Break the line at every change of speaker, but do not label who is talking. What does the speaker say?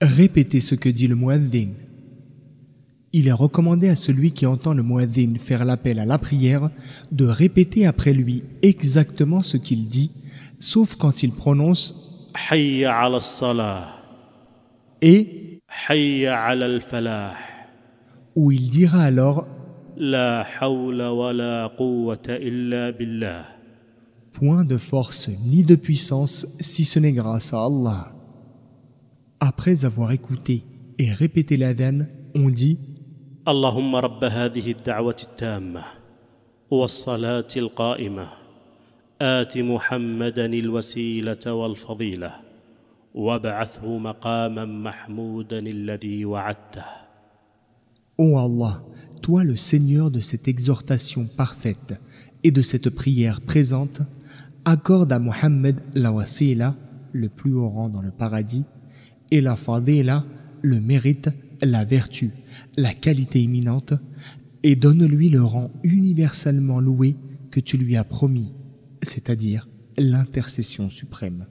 Répétez ce que dit le muaddin. Il est recommandé à celui qui entend le muaddin faire l'appel à la prière de répéter après lui exactement ce qu'il dit, sauf quand il prononce
Hayya ala salah
et
Hayya ala al
où il dira alors
La hawla wa la quwwata illa billah.
Point de force ni de puissance si ce n'est grâce à Allah. Après avoir écouté et répété l'adhan, on dit
اللهم رب هذه الدعوة التامة والصلاة القائمة آت محمدا الوسيلة والفضيلة وابعثه مقاما محمودا الذي وعدته
Ô Allah, toi le Seigneur de cette exhortation parfaite et de cette prière présente, accorde à Mohammed la wasila, le plus haut rang dans le paradis, et la fadila, le mérite, la vertu, la qualité imminente, et donne-lui le rang universellement loué que tu lui as promis, c'est-à-dire l'intercession suprême.